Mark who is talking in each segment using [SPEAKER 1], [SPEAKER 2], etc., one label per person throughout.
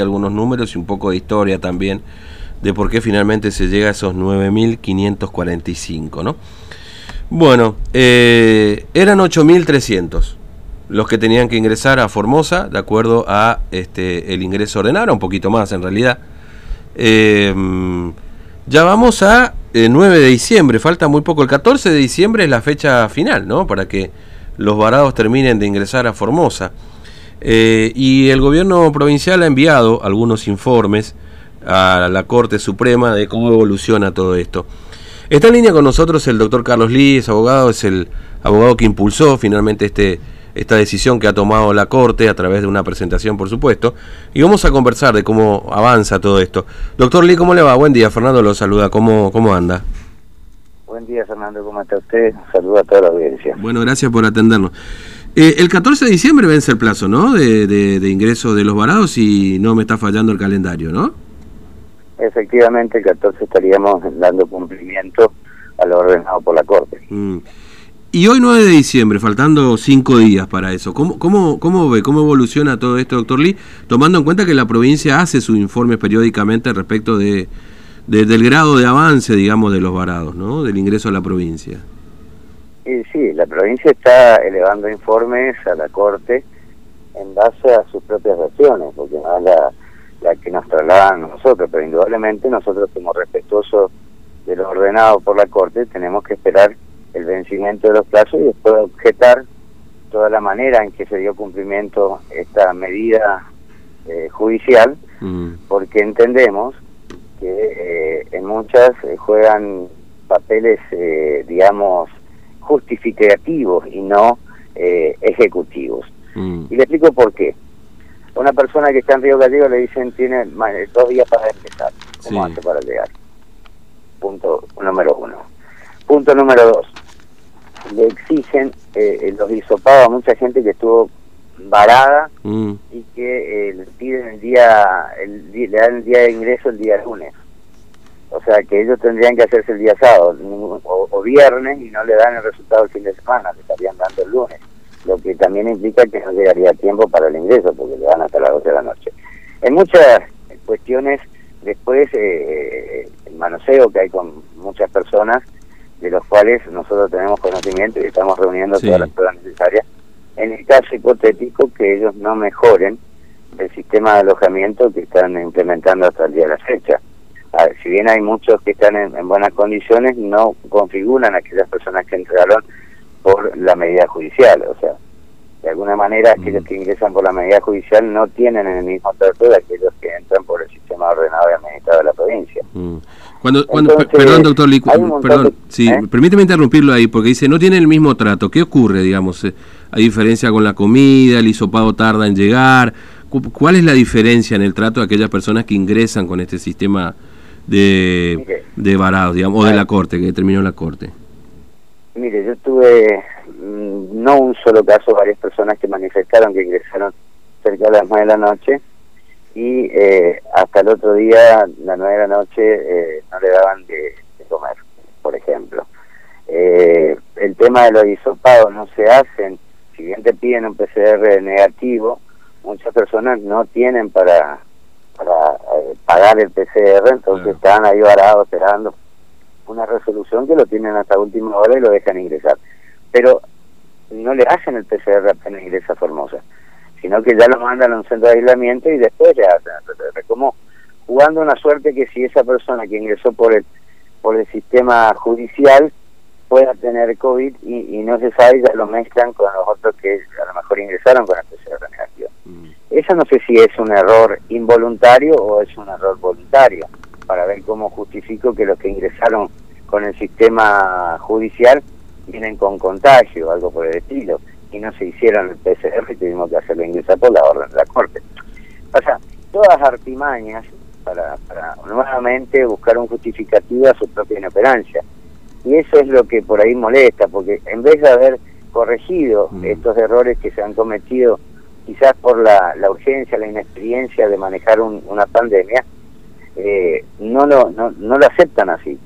[SPEAKER 1] algunos números y un poco de historia también de por qué finalmente se llega a esos 9.545, ¿no? Bueno, eh, eran 8.300 los que tenían que ingresar a Formosa, de acuerdo a este, el ingreso ordenado, un poquito más en realidad. Eh, ya vamos a 9 eh, de diciembre, falta muy poco. El 14 de diciembre es la fecha final, ¿no? Para que los varados terminen de ingresar a Formosa. Eh, y el gobierno provincial ha enviado algunos informes a la Corte Suprema de cómo evoluciona todo esto. Está en línea con nosotros el doctor Carlos Lee, es abogado, es el abogado que impulsó finalmente este, esta decisión que ha tomado la Corte a través de una presentación, por supuesto, y vamos a conversar de cómo avanza todo esto. Doctor Lee, ¿cómo le va? Buen día, Fernando lo saluda, ¿cómo, cómo anda?
[SPEAKER 2] Buen día, Fernando, ¿cómo está usted? Saluda a toda la audiencia.
[SPEAKER 1] Bueno, gracias por atendernos. Eh, el 14 de diciembre vence el plazo, ¿no? De, de, ingreso de los varados y no me está fallando el calendario, ¿no?
[SPEAKER 2] Efectivamente, el 14 estaríamos dando cumplimiento a lo ordenado por la Corte. Mm.
[SPEAKER 1] Y hoy 9 de diciembre, faltando cinco días para eso, ¿cómo, cómo, cómo ve, cómo evoluciona todo esto, doctor Lee? Tomando en cuenta que la provincia hace sus informes periódicamente respecto de, del grado de avance, digamos, de los varados, ¿no? Del ingreso a la provincia
[SPEAKER 2] sí, la provincia está elevando informes a la Corte en base a sus propias versiones, porque no es la, la que nos trasladan nosotros, pero indudablemente nosotros como respetuosos de lo ordenado por la Corte tenemos que esperar el vencimiento de los plazos y después objetar toda la manera en que se dio cumplimiento esta medida eh, judicial, mm. porque entendemos que eh, en muchas eh, juegan papeles, digamos, justificativos y no eh, ejecutivos. Mm. Y le explico por qué. Una persona que está en Río Gallego le dicen tiene dos días para empezar. ¿Cómo hace para llegar? Punto número uno. Punto número dos. Le exigen eh, los hisopados a mucha gente que estuvo varada mm. y que eh, le piden el día, el, le dan el día de ingreso el día lunes. O sea que ellos tendrían que hacerse el día sábado o, viernes y no le dan el resultado el fin de semana, le estarían dando el lunes. Lo que también implica que no llegaría tiempo para el ingreso porque le dan hasta las 12 de la noche. En muchas cuestiones, después eh, el manoseo que hay con muchas personas, de los cuales nosotros tenemos conocimiento y estamos reuniendo todas las pruebas necesarias, en el caso hipotético que ellos no mejoren el sistema de alojamiento que están implementando hasta el día de la fecha si bien hay muchos que están en, buenas condiciones, no configuran a aquellas personas que entraron por la medida judicial. O sea, de alguna manera aquellos mm. que ingresan por la medida judicial no tienen el mismo trato de aquellos que entran por el sistema ordenado y administrado de la provincia.
[SPEAKER 1] Mm. Cuando, cuando, perdón, doctor perdón, sí, ¿eh? permíteme interrumpirlo ahí, porque dice, no tienen el mismo trato. ¿Qué ocurre, digamos? Eh, ¿Hay diferencia con la comida? ¿El hisopado tarda en llegar? ¿Cuál es la diferencia en el trato de aquellas personas que ingresan con este sistema de, de varados, digamos, o de la corte, que terminó la corte?
[SPEAKER 2] Mire, yo tuve mm, no un solo caso, varias personas que manifestaron que ingresaron cerca de las nueve de la noche y eh, hasta el otro día, las nueve de la noche, eh, no le daban de, comer, por ejemplo. Eh, el tema de los hisopados no se hacen, si bien te piden un PCR negativo, muchas personas no tienen para pagar el PCR, entonces están ahí varados esperando una resolución que lo tienen hasta última hora y lo dejan ingresar. Pero no le hacen el PCR apenas ingresa a Formosa, sino que ya lo mandan a un centro de aislamiento y después le hacen el PCR. Como jugando una suerte que si esa persona que ingresó por el, por el sistema judicial pueda tener COVID y, no se sabe, ya lo mezclan con los otros que a lo mejor ingresaron con el PCR. Eso no sé si es un error involuntario o es un error voluntario, para ver cómo justifico que los que ingresaron con el sistema judicial vienen con contagio o algo por el estilo, y no se hicieron el PCR y tuvimos que hacerlo ingresar por la orden de la Corte. O sea, todas artimañas para, para nuevamente buscar un justificativo a su propia inoperancia. Y eso es lo que por ahí molesta, porque en vez de haber corregido mm. estos errores que se han cometido quizás por la, urgencia, la inexperiencia de manejar una pandemia, eh, no, lo, no, no lo aceptan así.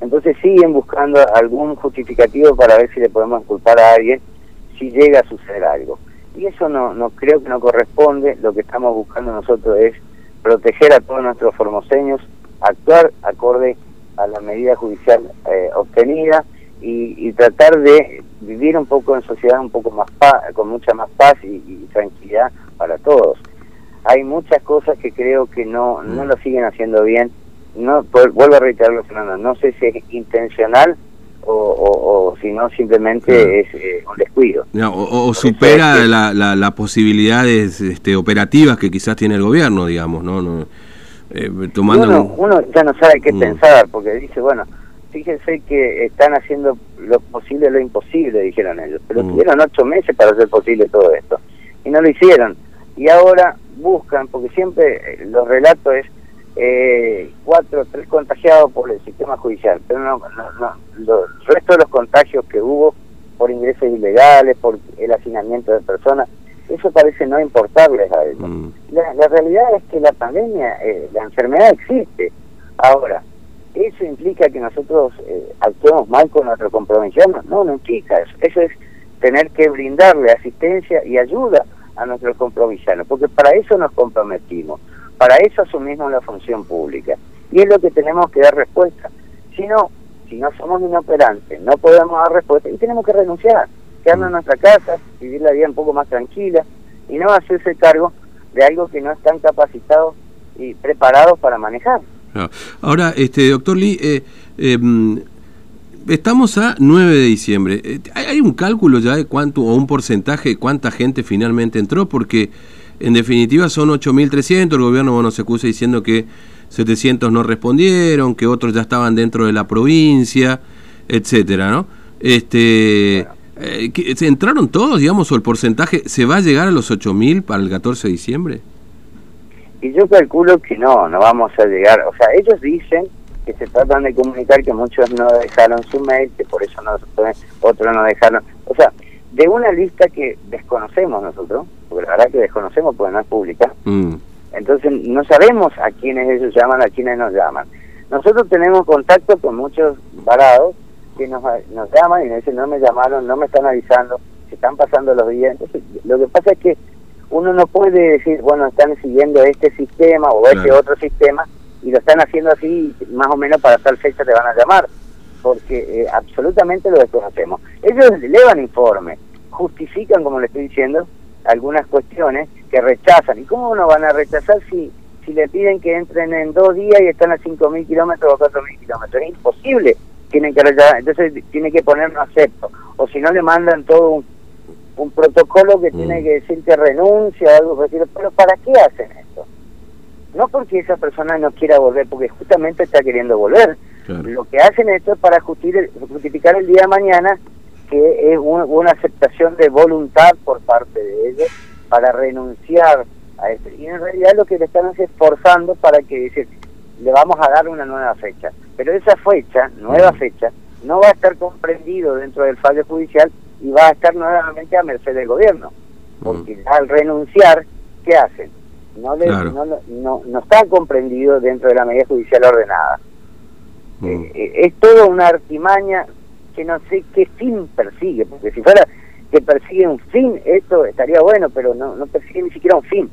[SPEAKER 2] Entonces siguen buscando algún justificativo para ver si le podemos culpar a alguien si llega a suceder algo. Y eso no, no creo que no corresponde, lo que estamos buscando nosotros es proteger a todos nuestros formoseños, actuar acorde a la medida judicial eh, obtenida y, tratar de vivir un poco en sociedad un poco más con mucha más paz y, tranquilidad para todos. Hay muchas cosas que creo que no, no lo siguen haciendo bien. No, vuelvo a reiterarlo, Fernando, no sé si es intencional o, si no simplemente es eh, un descuido.
[SPEAKER 1] o, supera la, las posibilidades este, operativas que quizás tiene el gobierno, digamos, ¿no? no
[SPEAKER 2] eh, tomando uno, ya no sabe qué mm. pensar, porque dice, bueno, fíjense que están haciendo lo posible lo imposible, dijeron ellos, pero mm. tuvieron ocho meses para hacer posible todo esto, y no lo hicieron. Y ahora buscan, porque siempre eh, los relatos es eh, cuatro, tres contagiados por el sistema judicial, pero no, no, no, el resto de los contagios que hubo por ingresos ilegales, por el hacinamiento de personas, eso parece no importarles a ellos. Mm. La, realidad es que la pandemia, eh, la enfermedad existe. Ahora, ¿eso implica que nosotros eh, actuemos mal con nuestro compromiso? No, no implica eso. Eso es tener que brindarle asistencia y ayuda a nuestros compromisanos, porque para eso nos comprometimos. Para eso asumimos la función pública. Y es lo que tenemos que dar respuesta. Si no, si no somos inoperantes, no podemos dar respuesta y tenemos que renunciar, quedarnos en nuestra casa, vivir la vida un poco más tranquila y no hacerse cargo de algo que no están capacitados y preparados para manejar.
[SPEAKER 1] Ahora, este doctor Lee, eh, em, estamos a 9 de diciembre. Eh, ¿Hay un cálculo ya de cuánto o un porcentaje de cuánta gente finalmente entró? Porque en definitiva son 8.300, el gobierno bueno, se acusa diciendo que 700 no respondieron, que otros ya estaban dentro de la provincia, etcétera, ¿no? Este, eh, ¿Se entraron todos, digamos, o el porcentaje se va a llegar a los 8.000 para el 14 de diciembre?
[SPEAKER 2] Y yo calculo que no, no vamos a llegar. O sea, ellos dicen que se tratan de comunicar que muchos no dejaron su mail, que por eso no otros no dejaron. O sea, de una lista que desconocemos nosotros, porque la verdad que desconocemos porque no es pública, mm. entonces no sabemos a quiénes ellos llaman, a quiénes nos llaman. Nosotros tenemos contacto con muchos varados que nos, nos llaman y nos dicen no me llamaron, no me están avisando, se están pasando los días. Entonces, lo que pasa es que uno no puede decir, bueno, están siguiendo este sistema o este otro sistema y lo están haciendo así, más o menos para tal fecha te van a llamar, porque eh, absolutamente lo desconocemos. Ellos elevan informes, justifican, como le estoy diciendo, algunas cuestiones que rechazan. ¿Y cómo no van a rechazar si, si le piden que entren en dos días y están a 5.000 kilómetros o 4.000 kilómetros? Es imposible. Tienen que rechazar. Entonces tiene que poner acepto. O si no le mandan todo un, un protocolo que tiene mm. que decir que renuncia o algo así. Pero ¿para qué hacen esto? No porque esa persona no quiera volver, porque justamente está queriendo volver. Lo que hacen esto es para justificar el día de mañana que es una aceptación de voluntad por parte de ellos para renunciar a esto. Y en realidad lo que le están esforzando para que decir, le vamos a dar una nueva fecha. Pero esa fecha, nueva fecha, no va a estar comprendido dentro del fallo judicial y va a estar nuevamente a merced del gobierno. Porque al renunciar, ¿qué hacen? No, no, no, no está comprendido dentro de la medida judicial ordenada. Eh, eh, es toda una artimaña que no sé qué fin persigue, porque si fuera que persigue un fin, esto estaría bueno, pero no, no persigue ni siquiera un fin.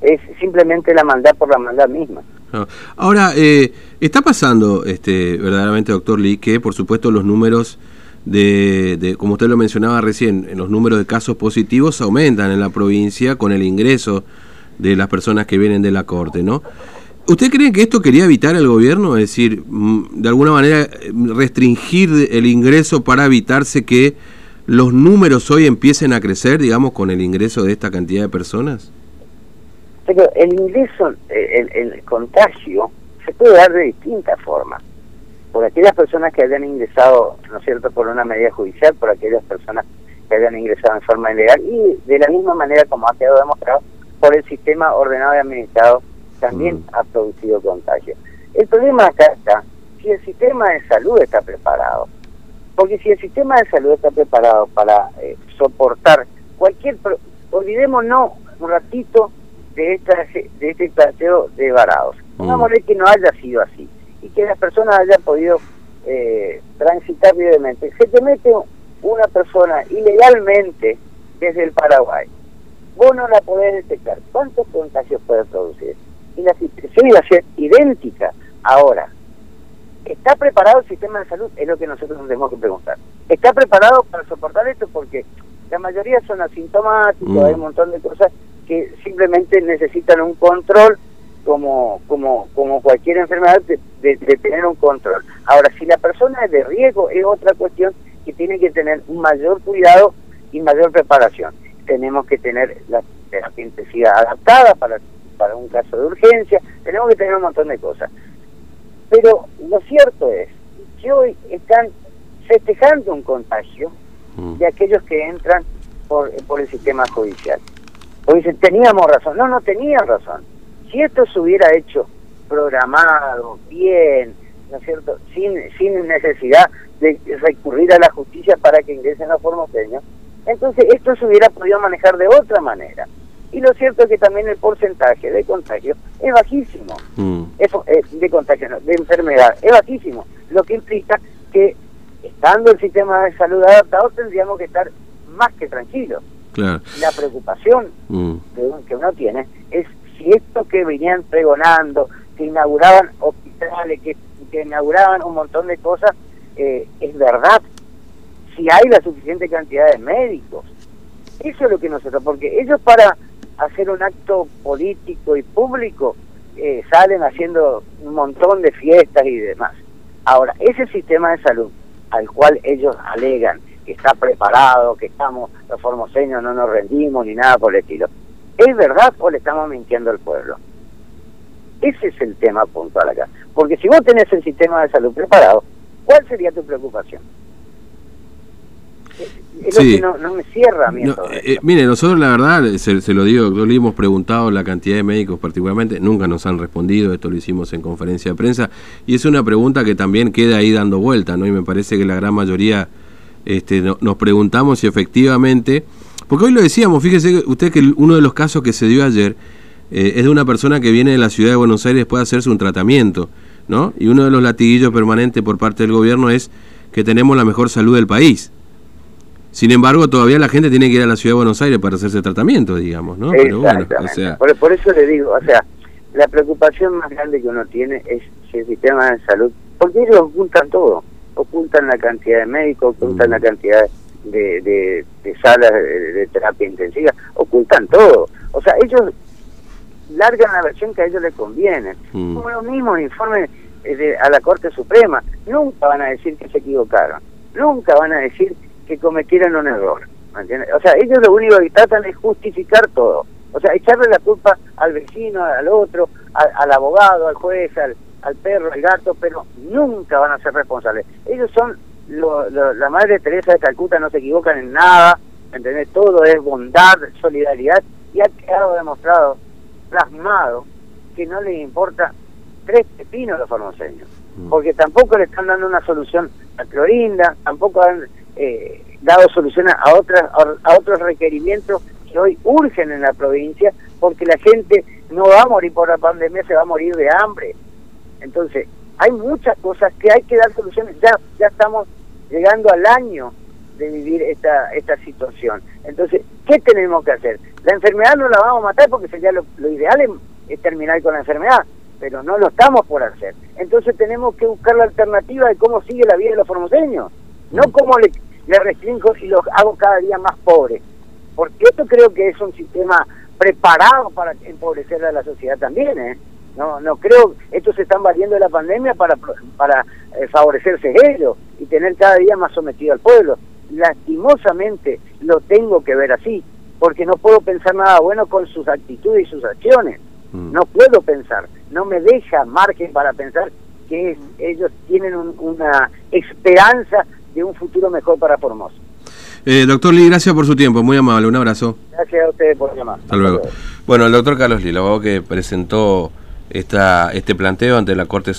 [SPEAKER 2] Es simplemente la maldad por la maldad misma.
[SPEAKER 1] Ahora, eh, está pasando este verdaderamente, doctor Lee, que por supuesto los números de, de, como usted lo mencionaba recién, los números de casos positivos aumentan en la provincia con el ingreso de las personas que vienen de la corte, ¿no? ¿Usted cree que esto quería evitar el gobierno? Es decir, mm, de alguna manera restringir el ingreso para evitarse que los números hoy empiecen a crecer, digamos, con el ingreso de esta cantidad de personas?
[SPEAKER 2] Pero el ingreso, el, el contagio, se puede dar de distintas formas. Por aquellas personas que hayan ingresado, ¿no es cierto?, por una medida judicial, por aquellas personas que hayan ingresado en forma ilegal y de la misma manera, como ha quedado demostrado, por el sistema ordenado y administrado también mm. ha producido contagio. El problema acá está si el sistema de salud está preparado. Porque si el sistema de salud está preparado para eh, soportar cualquier... Olvidémonos un ratito de, esta, de este planteo de varados. Vamos a ver que no haya sido así y que las personas hayan podido eh, transitar libremente. Se te mete una persona ilegalmente desde el Paraguay. Vos no la podés detectar. ¿Cuántos contagios puede producir? y la situación iba a ser idéntica. Ahora, ¿está preparado el sistema de salud? Es lo que nosotros nos tenemos que preguntar. ¿Está preparado para soportar esto? Porque la mayoría son asintomáticos, mm. hay un montón de cosas que simplemente necesitan un control como como como cualquier enfermedad de, de, tener un control. Ahora, si la persona es de riesgo, es otra cuestión que tiene que tener un mayor cuidado y mayor preparación. Tenemos que tener la terapia intensiva adaptada para, para un caso de urgencia, tenemos que tener un montón de cosas. Pero lo cierto es que hoy están festejando un contagio mm. de aquellos que entran por, por el sistema judicial. O dicen, teníamos razón. No, no tenía razón. Si esto se hubiera hecho programado, bien, ¿no es cierto?, sin, sin necesidad de recurrir a la justicia para que ingresen los formoseños, entonces esto se hubiera podido manejar de otra manera. Y lo cierto es que también el porcentaje de contagio es bajísimo, mm. eh, de contagio, de enfermedad, es bajísimo, lo que implica que estando el sistema de salud adaptado tendríamos que estar más que tranquilos. La preocupación mm. que uno tiene es si esto que venían pregonando, que inauguraban hospitales, que, inauguraban un montón de cosas, eh, es verdad, si hay la suficiente cantidad de médicos. Eso es lo que nosotros, porque ellos para hacer un acto político y público eh, salen haciendo un montón de fiestas y demás. Ahora, ese sistema de salud al cual ellos alegan que está preparado, que estamos, los formoseños no nos rendimos ni nada por el estilo, ¿es verdad o le estamos mintiendo al pueblo? Ese es el tema puntual acá. Porque si vos tenés el sistema de salud preparado, ¿cuál sería tu preocupación? Es lo que no, me cierra
[SPEAKER 1] mi eh, Mire, nosotros la verdad, se, lo digo, le hemos preguntado la cantidad de médicos particularmente, nunca nos han respondido, esto lo hicimos en conferencia de prensa, y es una pregunta que también queda ahí dando vuelta, ¿no? Y me parece que la gran mayoría este, nos preguntamos si efectivamente, porque hoy lo decíamos, fíjese usted que uno de los casos que se dio ayer eh, es de una persona que viene de la ciudad de Buenos Aires después de hacerse un tratamiento, ¿no? Y uno de los latiguillos permanentes por parte del gobierno es que tenemos la mejor salud del país. Sin embargo, todavía la gente tiene que ir a la ciudad de Buenos Aires para hacerse tratamiento, digamos, ¿no?
[SPEAKER 2] Pero bueno, o sea... por, eso le digo, o sea, la preocupación más grande que uno tiene es si el sistema de salud, porque ellos ocultan todo, ocultan la cantidad de médicos, ocultan la mm. cantidad de, de, salas de, terapia intensiva, ocultan todo. O sea, ellos largan la versión que a ellos les conviene. Mm. Como los mismos informes eh, a la Corte Suprema, nunca van a decir que se equivocaron, nunca van a decir que cometieron un error. O sea, ellos lo único que tratan es justificar todo. O sea, echarle la culpa al vecino, al otro, al, abogado, al juez, al, al, perro, al gato, pero nunca van a ser responsables. Ellos son, la Madre Teresa de Calcuta no se equivocan en nada, ¿entendés? Todo es bondad, solidaridad, y ha quedado demostrado, plasmado, que no les importa tres pepinos a los formoseños, mm. porque tampoco le están dando una solución a Clorinda, tampoco han eh, dado soluciones a, otras, a otros requerimientos que hoy urgen en la provincia, porque la gente no va a morir por la pandemia, se va a morir de hambre. Entonces, hay muchas cosas que hay que dar soluciones. Ya, ya estamos llegando al año de vivir esta, esta situación. Entonces, ¿qué tenemos que hacer? La enfermedad no la vamos a matar porque sería lo, ideal es, terminar con la enfermedad, pero no lo estamos por hacer. Entonces tenemos que buscar la alternativa de cómo sigue la vida de los formoseños, no cómo le, le restringo y los hago cada día más pobres. Porque esto creo que es un sistema preparado para empobrecer a la sociedad también, ¿eh? No, no creo, estos se están valiendo de la pandemia para, para eh, favorecerse ellos y tener cada día más sometido al pueblo. Lastimosamente lo tengo que ver así, porque no puedo pensar nada bueno con sus actitudes y sus acciones. Mm. No puedo pensar, no me deja margen para pensar que ellos tienen una esperanza de un futuro mejor para Formosa.
[SPEAKER 1] Eh, doctor Lee, gracias por su tiempo, muy amable, un abrazo.
[SPEAKER 2] Gracias a ustedes por llamar.
[SPEAKER 1] Hasta luego. Bueno, el doctor Carlos Lee, abogado que presentó esta, este planteo ante la Corte